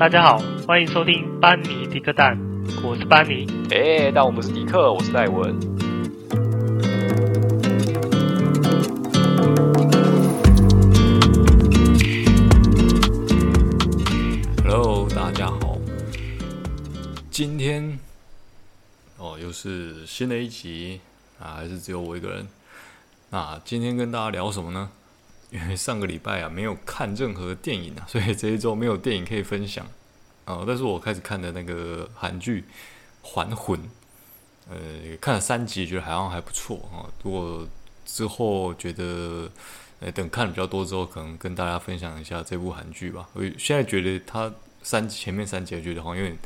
大家好，欢迎收听班尼迪克蛋，我是班尼。哎，但我不是迪克，我是戴文。Hello，大家好。今天哦，又是新的一集啊，还是只有我一个人？那今天跟大家聊什么呢？因为上个礼拜啊没有看任何电影啊，所以这一周没有电影可以分享啊。但是我开始看的那个韩剧《还魂》，呃，看了三集，觉得好像还不错啊。如果之后觉得，呃，等看的比较多之后，可能跟大家分享一下这部韩剧吧。我现在觉得它三前面三集，我觉得好像有点，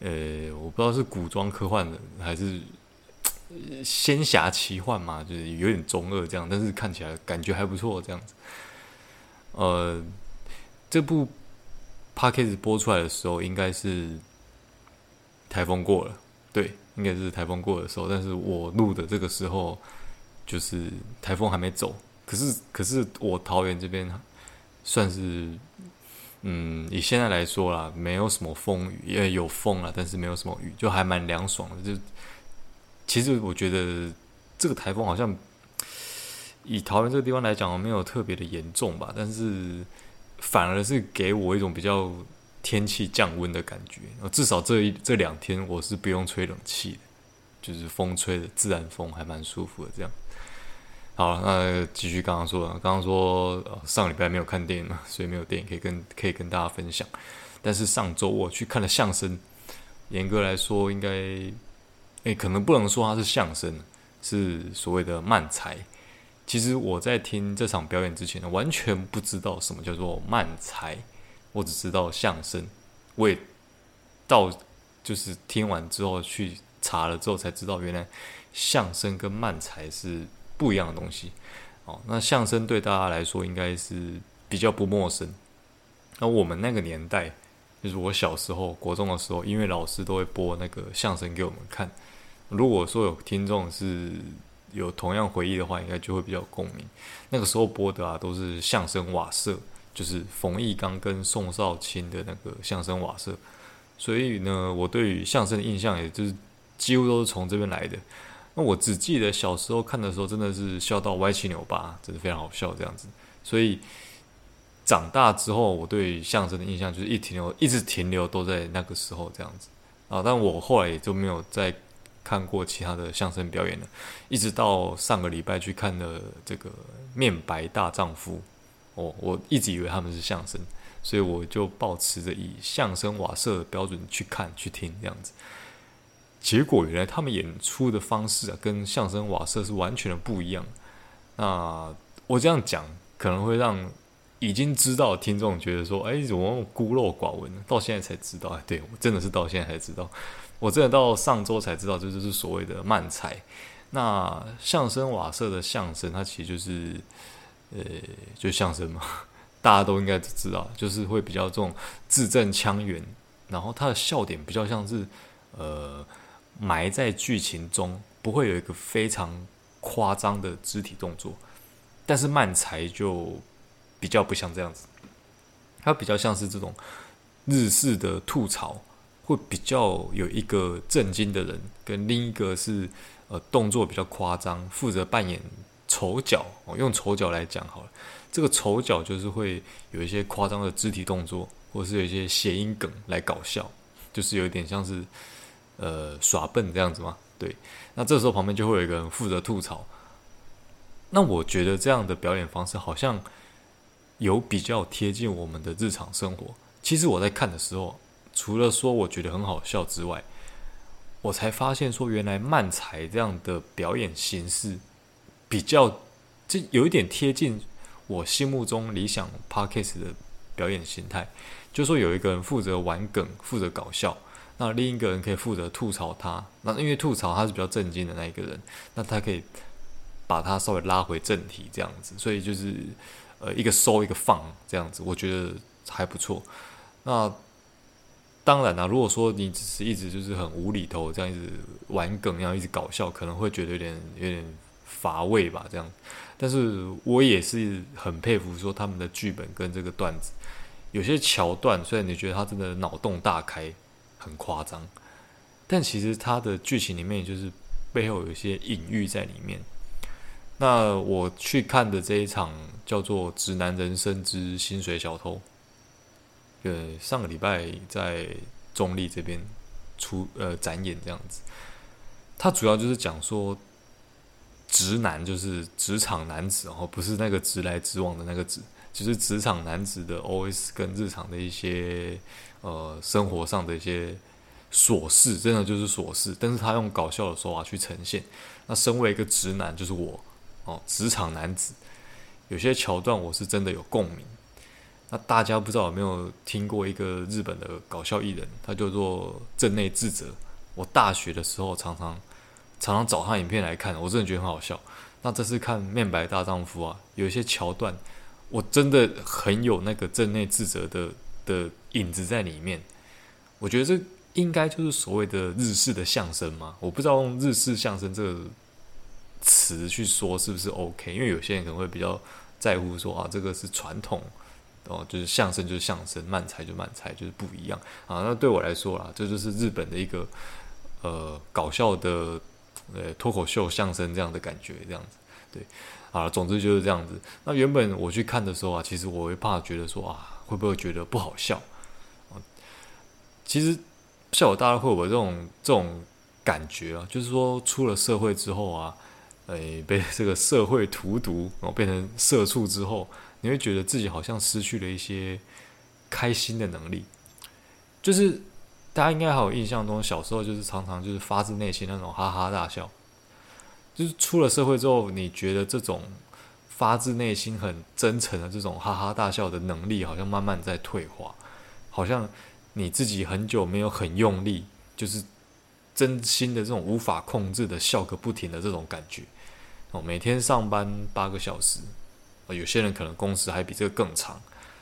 呃，我不知道是古装科幻的还是。仙侠奇幻嘛，就是有点中二这样，但是看起来感觉还不错这样子。呃，这部 Podcast 播出来的时候，应该是台风过了，对，应该是台风过的时候。但是我录的这个时候，就是台风还没走。可是，可是我桃园这边算是，嗯，以现在来说啦，没有什么风雨，也有风啦，但是没有什么雨，就还蛮凉爽的，就。其实我觉得这个台风好像以桃园这个地方来讲，没有特别的严重吧，但是反而是给我一种比较天气降温的感觉。至少这一这两天我是不用吹冷气的，就是风吹的自然风还蛮舒服的。这样，好，那继续刚刚说的，刚刚说上礼拜没有看电影嘛，所以没有电影可以跟可以跟大家分享。但是上周我去看了相声，严格来说应该。诶，可能不能说它是相声，是所谓的慢才。其实我在听这场表演之前，完全不知道什么叫做慢才，我只知道相声。我也到就是听完之后去查了之后才知道，原来相声跟慢才是不一样的东西。哦，那相声对大家来说应该是比较不陌生。那我们那个年代，就是我小时候国中的时候，音乐老师都会播那个相声给我们看。如果说有听众是有同样回忆的话，应该就会比较共鸣。那个时候播的啊，都是相声瓦舍，就是冯翊纲跟宋少卿的那个相声瓦舍。所以呢，我对于相声的印象，也就是几乎都是从这边来的。那我只记得小时候看的时候，真的是笑到歪七扭八，真的非常好笑这样子。所以长大之后，我对相声的印象就是一停留，一直停留都在那个时候这样子啊。但我后来也就没有再。看过其他的相声表演了，一直到上个礼拜去看了这个《面白大丈夫》哦，我一直以为他们是相声，所以我就抱持着以相声瓦舍的标准去看去听这样子。结果原来他们演出的方式啊，跟相声瓦舍是完全的不一样。那我这样讲可能会让已经知道的听众觉得说：“哎，怎么孤陋寡闻呢？到现在才知道。”哎，对，我真的是到现在才知道。我真的到上周才知道，这就是所谓的慢才。那相声瓦舍的相声，它其实就是，呃，就相声嘛，大家都应该知道，就是会比较这种字正腔圆，然后它的笑点比较像是，呃，埋在剧情中，不会有一个非常夸张的肢体动作。但是慢才就比较不像这样子，它比较像是这种日式的吐槽。会比较有一个正经的人，跟另一个是呃动作比较夸张，负责扮演丑角。哦，用丑角来讲好了，这个丑角就是会有一些夸张的肢体动作，或是有一些谐音梗来搞笑，就是有一点像是呃耍笨这样子嘛。对，那这时候旁边就会有一个人负责吐槽。那我觉得这样的表演方式好像有比较贴近我们的日常生活。其实我在看的时候。除了说我觉得很好笑之外，我才发现说原来漫才这样的表演形式比较，这有一点贴近我心目中理想 Podcast 的表演形态。就说有一个人负责玩梗，负责搞笑，那另一个人可以负责吐槽他。那因为吐槽他是比较正经的那一个人，那他可以把他稍微拉回正题这样子。所以就是呃一个收一个放这样子，我觉得还不错。那当然啦、如果说你只是一直就是很无厘头这样一直玩梗，然后一直搞笑，可能会觉得有点有点乏味吧。这样，但是我也是很佩服说他们的剧本跟这个段子，有些桥段虽然你觉得他真的脑洞大开，很夸张，但其实他的剧情里面就是背后有一些隐喻在里面。那我去看的这一场叫做《直男人生之薪水小偷》，呃，上个礼拜在中立这边出呃展演这样子。它主要就是讲说，直男就是职场男子，哦不是那个直来直往的那个直，就是职场男子的 OS 跟日常的一些呃生活上的一些琐事，真的就是琐事，但是他用搞笑的手法去呈现。那身为一个直男，就是我。哦，职场男子有些桥段我是真的有共鸣。那大家不知道有没有听过一个日本的搞笑艺人，他叫做镇内智则。我大学的时候常常常常找他影片来看，我真的觉得很好笑。那这次看《面白大丈夫》啊，有一些桥段，我真的很有那个镇内智则的的影子在里面。我觉得这应该就是所谓的日式的相声嘛。我不知道用日式相声这个。词去说是不是 OK？因为有些人可能会比较在乎说啊，这个是传统哦，就是相声就是相声，漫才就漫才，就是不一样啊。那对我来说啦，这就是日本的一个呃搞笑的呃脱口秀相声这样的感觉，这样子对啊。总之就是这样子。那原本我去看的时候啊，其实我会怕觉得说啊，会不会觉得不好笑啊？其实笑友大家会有这种这种感觉啊，就是说出了社会之后啊。诶，被这个社会荼毒，然后变成社畜之后，你会觉得自己好像失去了一些开心的能力。就是大家应该还有印象中，小时候就是常常就是发自内心那种哈哈大笑。就是出了社会之后，你觉得这种发自内心很真诚的这种哈哈大笑的能力，好像慢慢在退化。好像你自己很久没有很用力，就是。真心的这种无法控制的笑个不停的这种感觉哦，每天上班八个小时，啊有些人可能工时还比这个更长，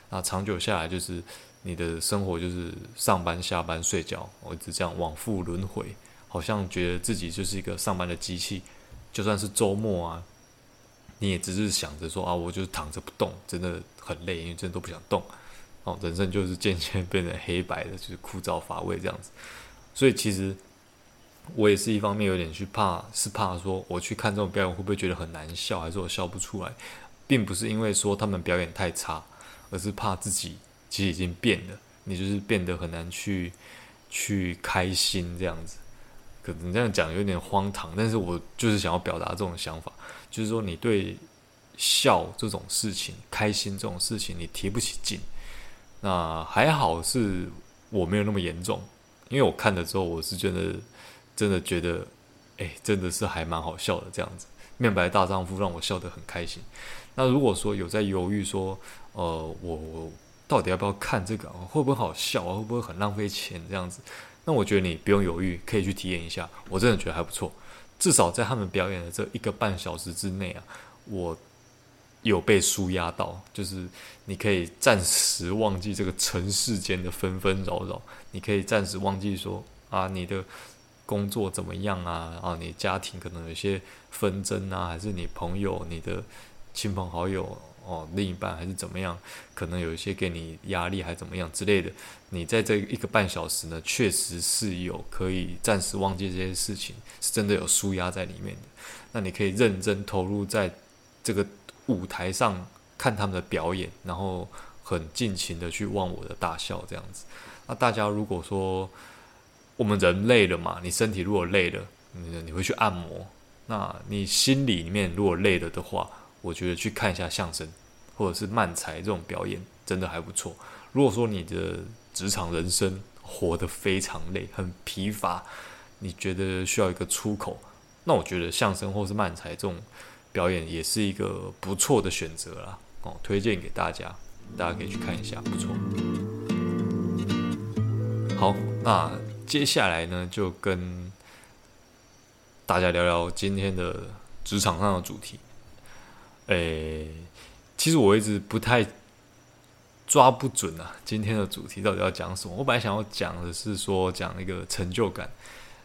那长久下来就是你的生活就是上班下班睡觉，我一直这样往复轮回，好像觉得自己就是一个上班的机器，就算是周末啊，你也只是想着说啊，我就躺着不动，真的很累，因为真的都不想动哦，人生就是渐渐变成黑白的，就是枯燥乏味这样子，所以其实。我也是一方面有点去怕，是怕说我去看这种表演会不会觉得很难笑，还是我笑不出来，并不是因为说他们表演太差，而是怕自己其实已经变了，你就是变得很难去去开心这样子。可能这样讲有点荒唐，但是我就是想要表达这种想法，就是说你对笑这种事情、开心这种事情你提不起劲。那还好是我没有那么严重，因为我看了之后我是觉得。真的觉得，哎，真的是还蛮好笑的这样子。面白大丈夫让我笑得很开心。那如果说有在犹豫说，呃，我我到底要不要看这个？会不会好笑啊？会不会很浪费钱这样子？那我觉得你不用犹豫，可以去体验一下。我真的觉得还不错。至少在他们表演的这一个半小时之内啊，我有被舒压到，就是你可以暂时忘记这个尘世间的纷纷扰扰，你可以暂时忘记说啊，你的。工作怎么样啊？啊，你家庭可能有些纷争啊，还是你朋友、你的亲朋好友哦，另一半还是怎么样？可能有一些给你压力，还怎么样之类的。你在这一个半小时呢，确实是有可以暂时忘记这些事情，是真的有舒压在里面的。那你可以认真投入在这个舞台上看他们的表演，然后很尽情的去忘我的大笑这样子。那大家如果说，我们人累了嘛，你身体如果累了，你你会去按摩。那你心里面如果累了的话，我觉得去看一下相声或者是漫才这种表演，真的还不错。如果说你的职场人生活得非常累，很疲乏，你觉得需要一个出口，那我觉得相声或是漫才这种表演也是一个不错的选择啦。哦，推荐给大家，大家可以去看一下，不错。好，那。接下来呢，就跟大家聊聊今天的职场上的主题。诶，其实我一直不太抓不准啊，今天的主题到底要讲什么？我本来想要讲的是说讲一个成就感，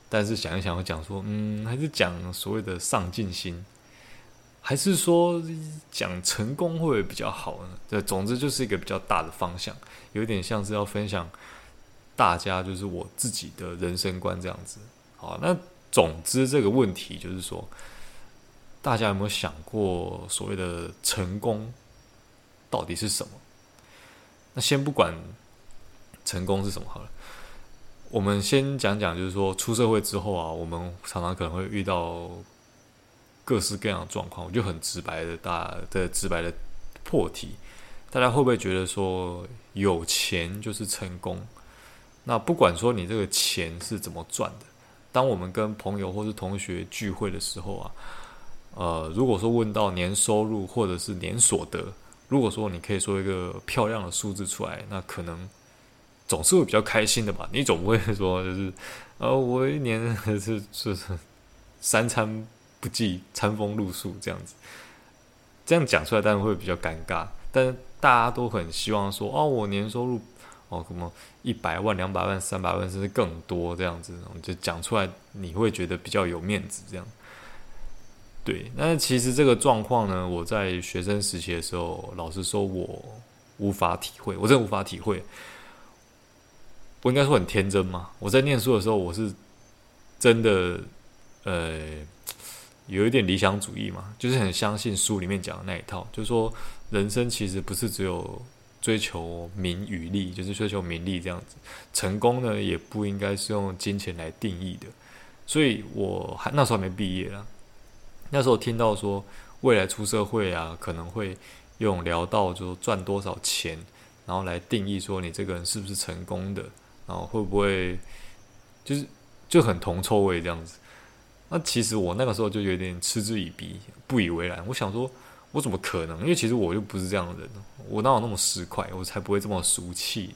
但是想一想，我讲说，嗯，还是讲所谓的上进心还是说讲成功会不会比较好呢？这总之就是一个比较大的方向，有点像是要分享大家就是我自己的人生观这样子。好，那总之这个问题就是说，大家有没有想过所谓的成功到底是什么？那先不管成功是什么好了，我们先讲讲，就是说出社会之后啊，我们常常可能会遇到。各式各样的状况，我就很直白的大的直白的破题，大家会不会觉得说有钱就是成功？那不管说你这个钱是怎么赚的，当我们跟朋友或是同学聚会的时候啊，呃，如果说问到年收入或者是年所得，如果说你可以说一个漂亮的数字出来，那可能总是会比较开心的吧？你总不会说就是呃，我一年是是三餐。不计餐风露宿这样子，这样讲出来当然会比较尴尬。但是大家都很希望说，哦，我年收入哦，什么一百万、两百万、三百万，甚至更多这样子，就讲出来你会觉得比较有面子。这样，对。那其实这个状况呢，我在学生时期的时候，老实说，我无法体会，我真的无法体会。我应该说很天真嘛。我在念书的时候，我是真的，呃。有一点理想主义嘛，就是很相信书里面讲的那一套，就是说人生其实不是只有追求名与利，就是追求名利这样子。成功呢，也不应该是用金钱来定义的。所以我还那时候还没毕业啦，那时候听到说未来出社会啊，可能会用聊到就赚多少钱，然后来定义说你这个人是不是成功的，然后会不会就是就很铜臭味这样子。那其实我那个时候就有点嗤之以鼻，不以为然。我想说，我怎么可能？因为其实我又不是这样的人，我哪有那么市侩？我才不会这么俗气。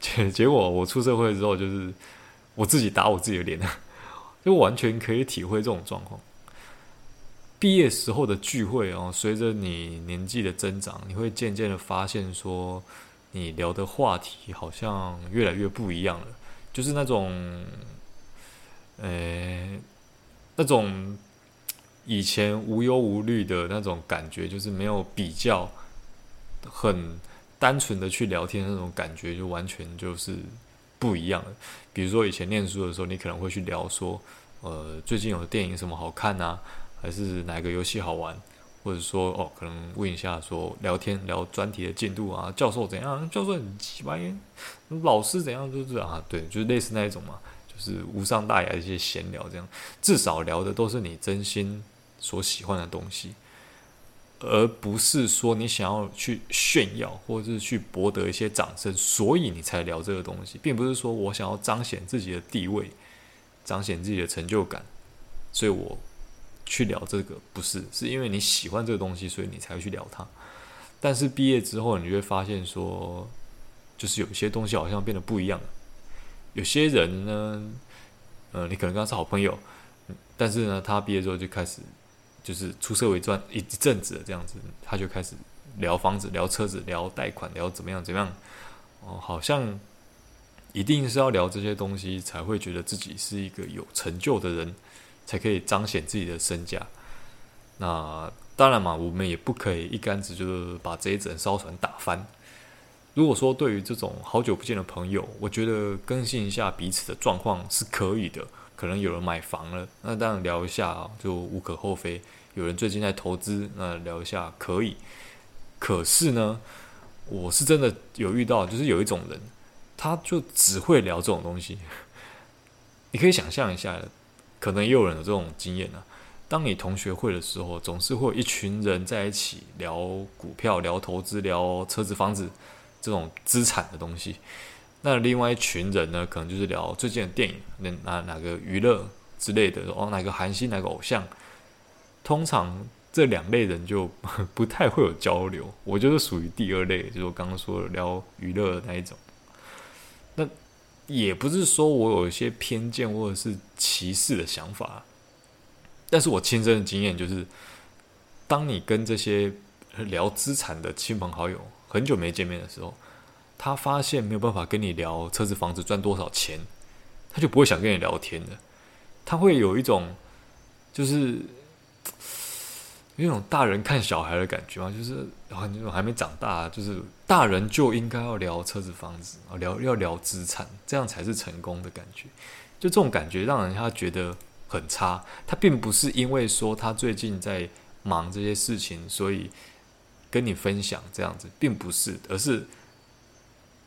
结 结果我出社会之后，就是我自己打我自己的脸，就完全可以体会这种状况。毕业时候的聚会哦，随着你年纪的增长，你会渐渐的发现说，你聊的话题好像越来越不一样了，就是那种，呃。那种以前无忧无虑的那种感觉，就是没有比较，很单纯的去聊天那种感觉，就完全就是不一样了。比如说以前念书的时候，你可能会去聊说，呃，最近有电影什么好看啊，还是哪个游戏好玩，或者说哦，可能问一下说聊天聊专题的进度啊，教授怎样，教授很奇怪，老师怎样，就是啊，对，就是类似那一种嘛。就是无伤大雅的一些闲聊，这样至少聊的都是你真心所喜欢的东西，而不是说你想要去炫耀或者是去博得一些掌声，所以你才聊这个东西，并不是说我想要彰显自己的地位，彰显自己的成就感，所以我去聊这个，不是，是因为你喜欢这个东西，所以你才会去聊它。但是毕业之后，你会发现说，就是有些东西好像变得不一样了。有些人呢，呃，你可能跟他是好朋友，但是呢，他毕业之后就开始，就是出社会赚一阵子这样子，他就开始聊房子、聊车子、聊贷款、聊怎么样怎么样，哦，好像一定是要聊这些东西才会觉得自己是一个有成就的人，才可以彰显自己的身价。那当然嘛，我们也不可以一竿子就是把这一整艘船打翻。如果说对于这种好久不见的朋友，我觉得更新一下彼此的状况是可以的。可能有人买房了，那当然聊一下就无可厚非。有人最近在投资，那聊一下可以。可是呢，我是真的有遇到，就是有一种人，他就只会聊这种东西。你可以想象一下，可能也有人有这种经验呢。当你同学会的时候，总是会有一群人在一起聊股票、聊投资、聊车子、房子。这种资产的东西，那另外一群人呢，可能就是聊最近的电影，那哪哪个娱乐之类的，哦，哪个韩星，哪个偶像。通常这两类人就 不太会有交流，我就是属于第二类，就是我刚刚说的聊娱乐的那一种。也不是说我有一些偏见或者是歧视的想法，但是我亲身的经验就是，当你跟这些聊资产的亲朋好友，很久没见面的时候，他发现没有办法跟你聊车子、房子赚多少钱，他就不会想跟你聊天的。他会有一种，就是有那种大人看小孩的感觉吗？就是啊，那种还没长大，就是大人就应该要聊车子、房子啊，聊要聊资产，这样才是成功的感觉。就这种感觉让人家觉得很差。他并不是因为说他最近在忙这些事情，所以跟你分享这样子，并不是，而是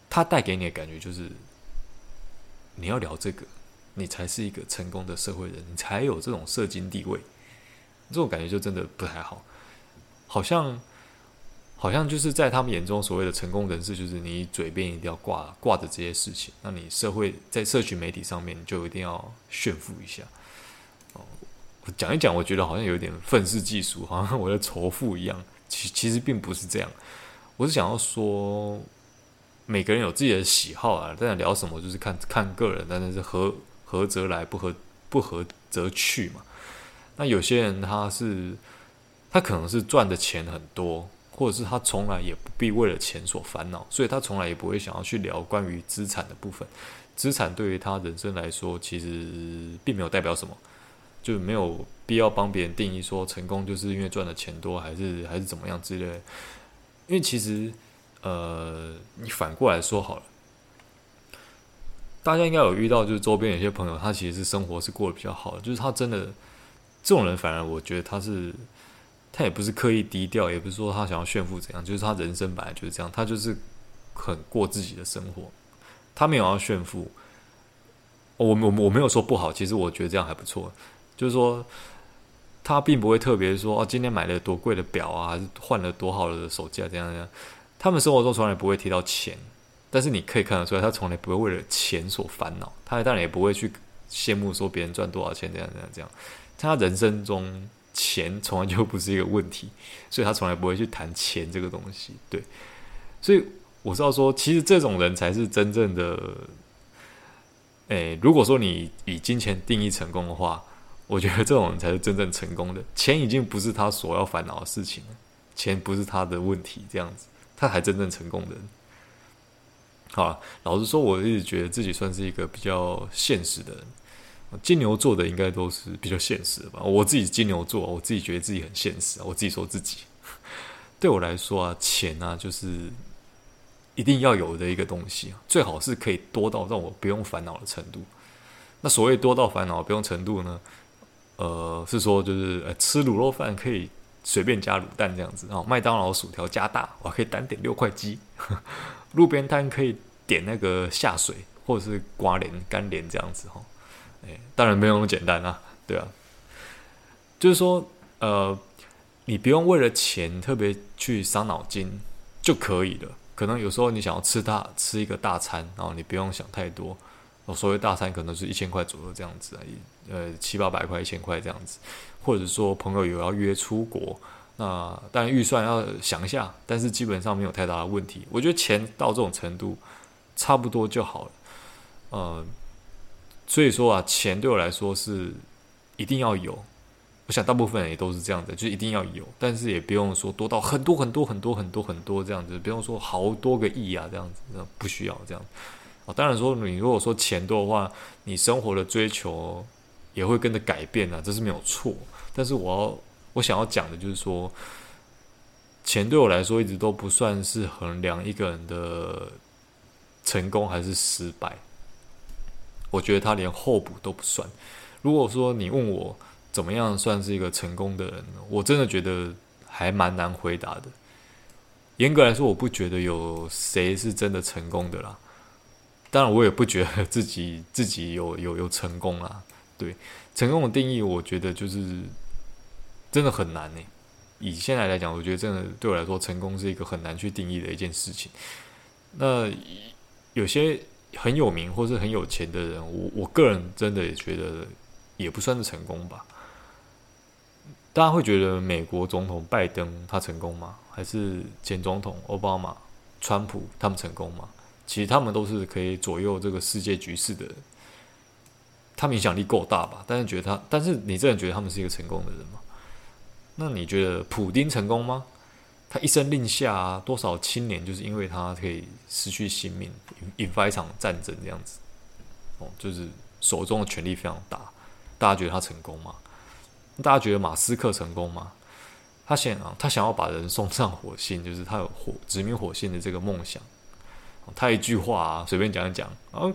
他带给你的感觉就是你要聊这个，你才是一个成功的社会人，你才有这种社经地位。这种感觉就真的不太好，好像好像就是在他们眼中所谓的成功人士，就是你嘴边一定要挂挂着这些事情，那你社会在社群媒体上面就一定要炫富一下。哦，讲一讲，我觉得好像有点愤世嫉俗，好像我在仇富一样。其其实并不是这样，我是想要说，每个人有自己的喜好啊，但聊什么就是看看个人，但是合合则来，不合不合则去嘛。那有些人他是，他可能是赚的钱很多，或者是他从来也不必为了钱所烦恼，所以他从来也不会想要去聊关于资产的部分。资产对于他人生来说，其实并没有代表什么，就没有必要帮别人定义说成功就是因为赚的钱多，还是还是怎么样之类的。因为其实，呃，你反过来说好了，大家应该有遇到，就是周边有些朋友，他其实是生活是过得比较好的，就是他真的。这种人反而我觉得他是，他也不是刻意低调，也不是说他想要炫富怎样，就是他人生本来就是这样，他就是很过自己的生活，他没有要炫富。我我我没有说不好，其实我觉得这样还不错，就是说他并不会特别说哦，今天买了多贵的表啊，还是换了多好的手机啊，这样这样。他们生活中从来不会提到钱，但是你可以看得出来，他从来不会为了钱所烦恼，他当然也不会去羡慕说别人赚多少钱，这样这样这样。他人生中钱从来就不是一个问题，所以他从来不会去谈钱这个东西。对，所以我是要说，其实这种人才是真正的。诶，如果说你以金钱定义成功的话，我觉得这种人才是真正成功的。钱已经不是他所要烦恼的事情了，钱不是他的问题，这样子，他才真正成功的人。好，老实说，我一直觉得自己算是一个比较现实的人。金牛座的应该都是比较现实的吧？我自己金牛座，我自己觉得自己很现实啊。我自己说自己，对我来说啊，钱啊，就是一定要有的一个东西，最好是可以多到让我不用烦恼的程度。那所谓多到烦恼不用程度呢？呃，是说就是呃，吃卤肉饭可以随便加卤蛋这样子，然后麦当劳薯条加大，我可以单点六块鸡。路边摊可以点那个下水或者是刮帘干帘这样子哈。哎，当然没有那么简单啊，对啊，就是说，呃，你不用为了钱特别去伤脑筋就可以了。可能有时候你想要吃大吃一个大餐，然后你不用想太多。所谓大餐可能是一千块左右这样子而已，呃，七八百块、一千块这样子，或者说朋友有要约出国，那当然预算要想一下，但是基本上没有太大的问题。我觉得钱到这种程度差不多就好了，呃。所以说啊，钱对我来说是一定要有。我想大部分人也都是这样的，就一定要有，但是也不用说多到很多很多很多很多很多这样子，不用说好多个亿啊这样子，不需要这样。哦，当然说你如果说钱多的话，你生活的追求也会跟着改变啊，这是没有错。但是我要我想要讲的就是说，钱对我来说一直都不算是衡量一个人的成功还是失败。我觉得他连候补都不算。如果说你问我怎么样算是一个成功的人？我真的觉得还蛮难回答的。严格来说，我不觉得有谁是真的成功的啦。当然，我也不觉得自己 自己有有有成功啦。对，成功的定义，我觉得就是真的很难呢。以现在来讲，我觉得真的对我来说，成功是一个很难去定义的一件事情。那有些。很有名或是很有钱的人，我我个人真的也觉得也不算是成功吧。大家会觉得美国总统拜登他成功吗？还是前总统奥巴马、川普他们成功吗？其实他们都是可以左右这个世界局势的，他们影响力够大吧？但是觉得他，但是你真的觉得他们是一个成功的人吗？那你觉得普丁成功吗？他一声令下，多少青年就是因为他可以失去性命，引发一场战争这样子，哦，就是手中的权力非常大。大家觉得他成功吗？大家觉得马斯克成功吗？他想啊，他想要把人送上火星，就是他有火殖民火星的这个梦想。他一句话啊，随便讲一讲，然后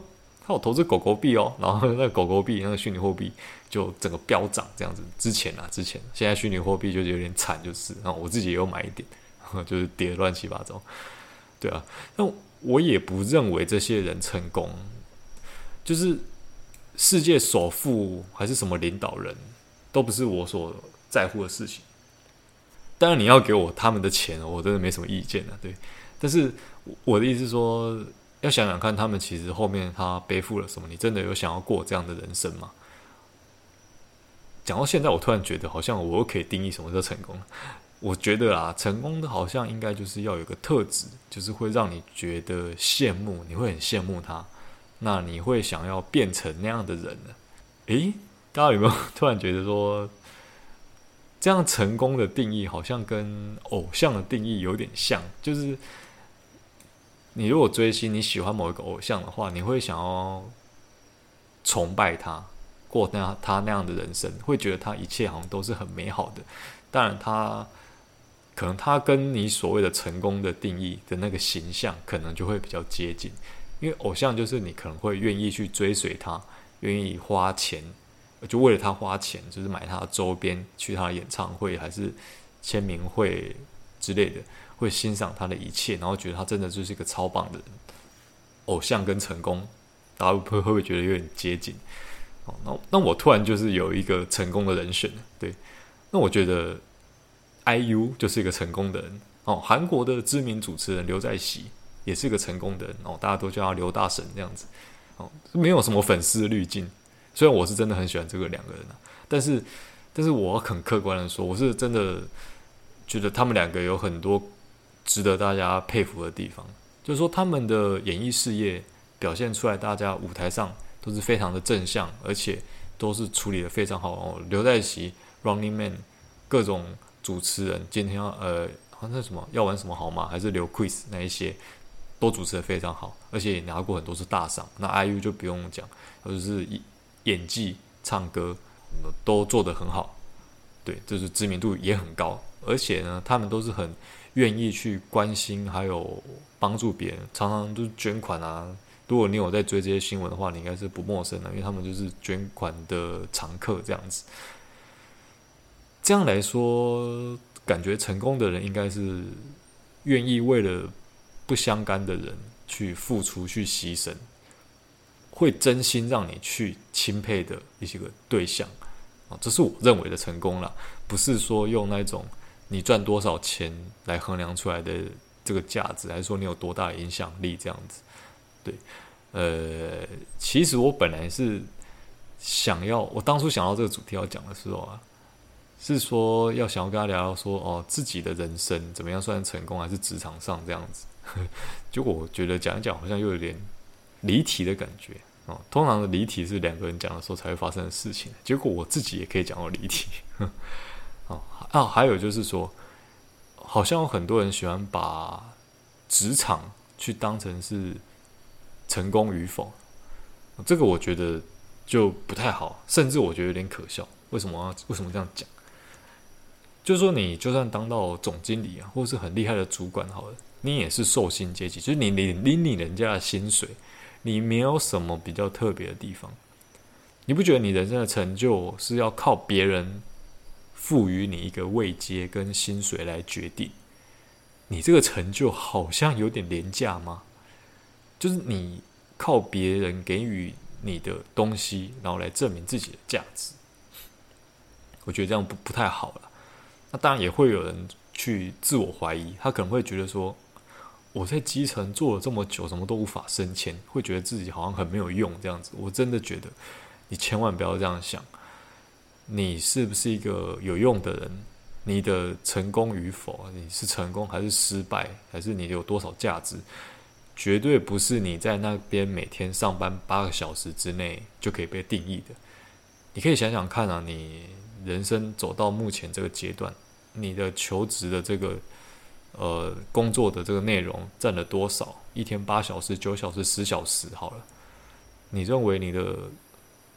他有投资狗狗币哦，然后那狗狗币那个虚拟货币就整个飙涨这样子。之前啊，之前现在虚拟货币就有点惨，就是然后我自己也有买一点，就是跌乱七八糟。对啊，那我也不认为这些人成功，就是世界首富还是什么领导人，都不是我所在乎的事情。当然，你要给我他们的钱，我真的没什么意见啊。对，但是我的意思说，要想想看，他们其实后面他背负了什么？你真的有想要过这样的人生吗？讲到现在，我突然觉得，好像我又可以定义什么叫成功。我觉得啊，成功的好像应该就是要有个特质，就是会让你觉得羡慕，你会很羡慕他，那你会想要变成那样的人呢？诶，大家有没有突然觉得说？这样成功的定义好像跟偶像的定义有点像，就是你如果追星，你喜欢某一个偶像的话，你会想要崇拜他，过那样他那样的人生，会觉得他一切好像都是很美好的。当然，他可能他跟你所谓的成功的定义的那个形象，可能就会比较接近，因为偶像就是你可能会愿意去追随他，愿意花钱。就为了他花钱，就是买他的周边，去他的演唱会还是签名会之类的，会欣赏他的一切，然后觉得他真的就是一个超棒的人。偶像跟成功，大家会会不会觉得有点接近？哦，那那我突然就是有一个成功的人选，对，那我觉得 IU 就是一个成功的人哦。韩国的知名主持人刘在锡也是一个成功的人哦，大家都叫他刘大神这样子哦，没有什么粉丝滤镜。虽然我是真的很喜欢这个两个人啊，但是，但是我很客观的说，我是真的觉得他们两个有很多值得大家佩服的地方。就是说，他们的演艺事业表现出来，大家舞台上都是非常的正向，而且都是处理的非常好哦。刘在锡、Running Man，各种主持人，今天要呃，好像什么要玩什么好吗？还是留 Quiz 那一些，都主持得非常好，而且也拿过很多次大赏。那 IU 就不用讲，就是。演技、唱歌都做得很好，对，就是知名度也很高，而且呢，他们都是很愿意去关心，还有帮助别人，常常都是捐款啊。如果你有在追这些新闻的话，你应该是不陌生的，因为他们就是捐款的常客这样子。这样来说，感觉成功的人应该是愿意为了不相干的人去付出、去牺牲。会真心让你去钦佩的一些个对象啊，这是我认为的成功了，不是说用那种你赚多少钱来衡量出来的这个价值，还是说你有多大影响力这样子。对，呃，其实我本来是想要，我当初想到这个主题要讲的时候啊，是说要想要跟他聊聊说哦，自己的人生怎么样算成功，还是职场上这样子。结果我觉得讲一讲好像又有点。离题的感觉哦，通常的离题是两个人讲的时候才会发生的事情。结果我自己也可以讲到离题。哦啊，还有就是说，好像有很多人喜欢把职场去当成是成功与否，这个我觉得就不太好，甚至我觉得有点可笑。为什么？为什么这样讲？就是说，你就算当到总经理啊，或是很厉害的主管，好了，你也是受薪阶级，就是你领领你人家的薪水。你没有什么比较特别的地方，你不觉得你人生的成就是要靠别人赋予你一个位阶跟薪水来决定？你这个成就好像有点廉价吗？就是你靠别人给予你的东西，然后来证明自己的价值，我觉得这样不不太好了。那当然也会有人去自我怀疑，他可能会觉得说。我在基层做了这么久，什么都无法升迁，会觉得自己好像很没有用这样子。我真的觉得，你千万不要这样想。你是不是一个有用的人？你的成功与否，你是成功还是失败，还是你有多少价值，绝对不是你在那边每天上班八个小时之内就可以被定义的。你可以想想看啊，你人生走到目前这个阶段，你的求职的这个。呃，工作的这个内容占了多少？一天八小时、九小时、十小时，好了。你认为你的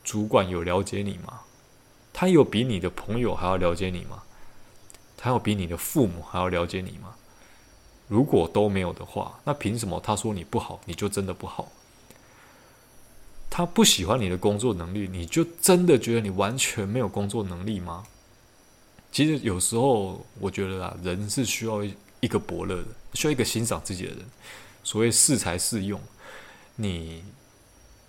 主管有了解你吗？他有比你的朋友还要了解你吗？他有比你的父母还要了解你吗？如果都没有的话，那凭什么他说你不好，你就真的不好？他不喜欢你的工作能力，你就真的觉得你完全没有工作能力吗？其实有时候我觉得啊，人是需要一个伯乐的，需要一个欣赏自己的人。所谓适才适用，你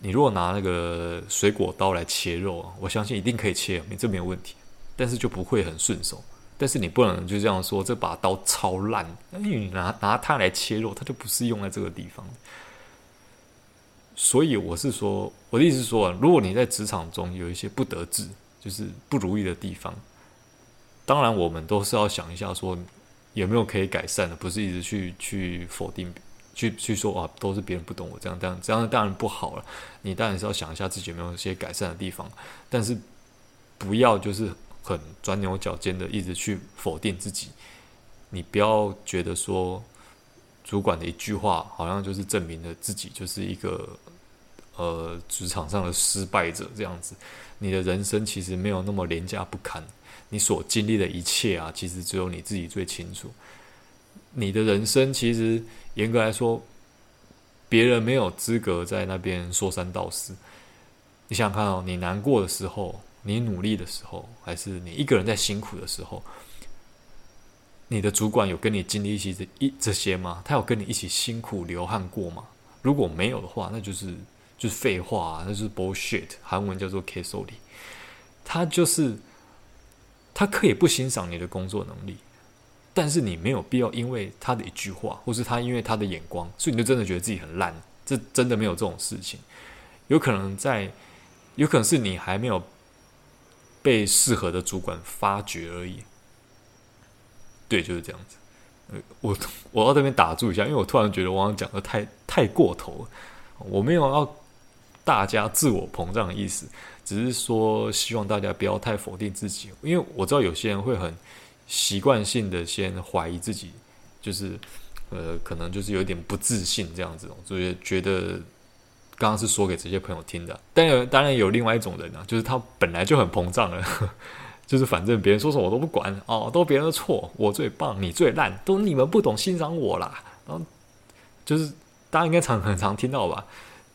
你如果拿那个水果刀来切肉啊，我相信一定可以切，没这没有问题，但是就不会很顺手。但是你不能就这样说，这把刀超烂，因为你拿拿它来切肉，它就不是用在这个地方。所以我是说，我的意思是说，如果你在职场中有一些不得志，就是不如意的地方，当然我们都是要想一下，说有没有可以改善的，不是一直去去否定，去去说啊，都是别人不懂我这样这样这样，当然不好了。你当然是要想一下自己有没有一些改善的地方，但是不要就是很钻牛角尖的一直去否定自己。你不要觉得说主管的一句话，好像就是证明了自己就是一个。呃，职场上的失败者这样子，你的人生其实没有那么廉价不堪。你所经历的一切啊，其实只有你自己最清楚。你的人生其实严格来说，别人没有资格在那边说三道四。你想想看哦，你难过的时候，你努力的时候，还是你一个人在辛苦的时候，你的主管有跟你经历一起这一这些吗？他有跟你一起辛苦流汗过吗？如果没有的话，那就是。就是废话啊，那就是 bullshit。韩文叫做 “kesori”，他就是他可以不欣赏你的工作能力，但是你没有必要因为他的一句话，或是他因为他的眼光，所以你就真的觉得自己很烂。这真的没有这种事情。有可能在，有可能是你还没有被适合的主管发掘而已。对，就是这样子。我我要这边打住一下，因为我突然觉得我刚讲的太太过头。我没有要。大家自我膨胀的意思，只是说希望大家不要太否定自己，因为我知道有些人会很习惯性的先怀疑自己，就是呃，可能就是有点不自信这样子，所以觉得刚刚是说给这些朋友听的。但有当然有另外一种人啊，就是他本来就很膨胀了，就是反正别人说什么我都不管哦，都别人的错，我最棒，你最烂，都你们不懂欣赏我啦。然后就是大家应该常很常听到吧。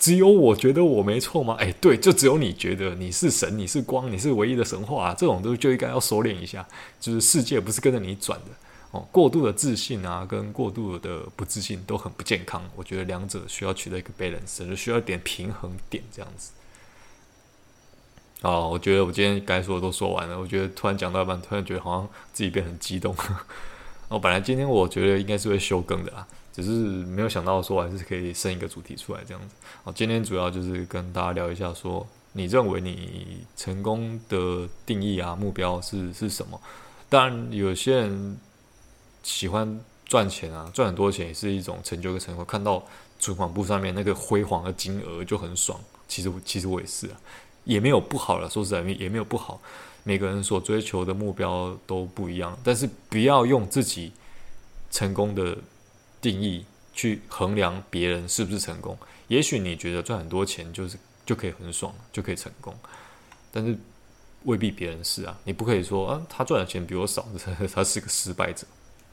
只有我觉得我没错吗？哎，对，就只有你觉得你是神，你是光，你是唯一的神话，这种都就应该要收敛一下。就是世界不是跟着你转的哦。过度的自信啊，跟过度的不自信都很不健康。我觉得两者需要取得一个 balance，就需要一点平衡点这样子。哦，我觉得我今天该说的都说完了。我觉得突然讲到一半，突然觉得好像自己变很激动。哦，本来今天我觉得应该是会休更的啦。只是没有想到说还是可以生一个主题出来这样子。好，今天主要就是跟大家聊一下，说你认为你成功的定义啊，目标是是什么？当然，有些人喜欢赚钱啊，赚很多钱也是一种成就跟成功。看到存款簿上面那个辉煌的金额就很爽。其实，其实我也是啊，也没有不好了。说实在，也没有不好。每个人所追求的目标都不一样，但是不要用自己成功的。定义去衡量别人是不是成功，也许你觉得赚很多钱就是就可以很爽，就可以成功，但是未必别人是啊。你不可以说啊，他赚的钱比我少，他是个失败者，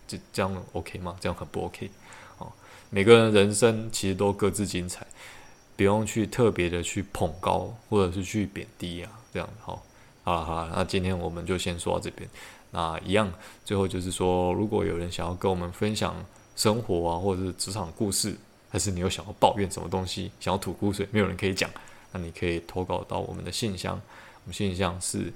这这样 OK 吗？这样很不 OK。哦，每个人人生其实都各自精彩，不用去特别的去捧高或者是去贬低啊，这样好。好了好，那今天我们就先说到这边。那一样，最后就是说，如果有人想要跟我们分享。生活啊，或者是职场故事，还是你有想要抱怨什么东西，想要吐苦水，没有人可以讲，那你可以投稿到我们的信箱，我们信箱是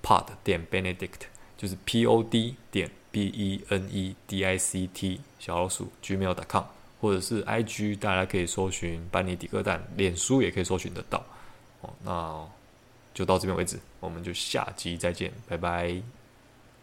pod 点 benedict，就是 p o d 点 b e n e d i c t 小老鼠 gmail.com，或者是 i g，大家可以搜寻班尼迪克蛋，脸书也可以搜寻得到。哦，那就到这边为止，我们就下集再见，拜拜。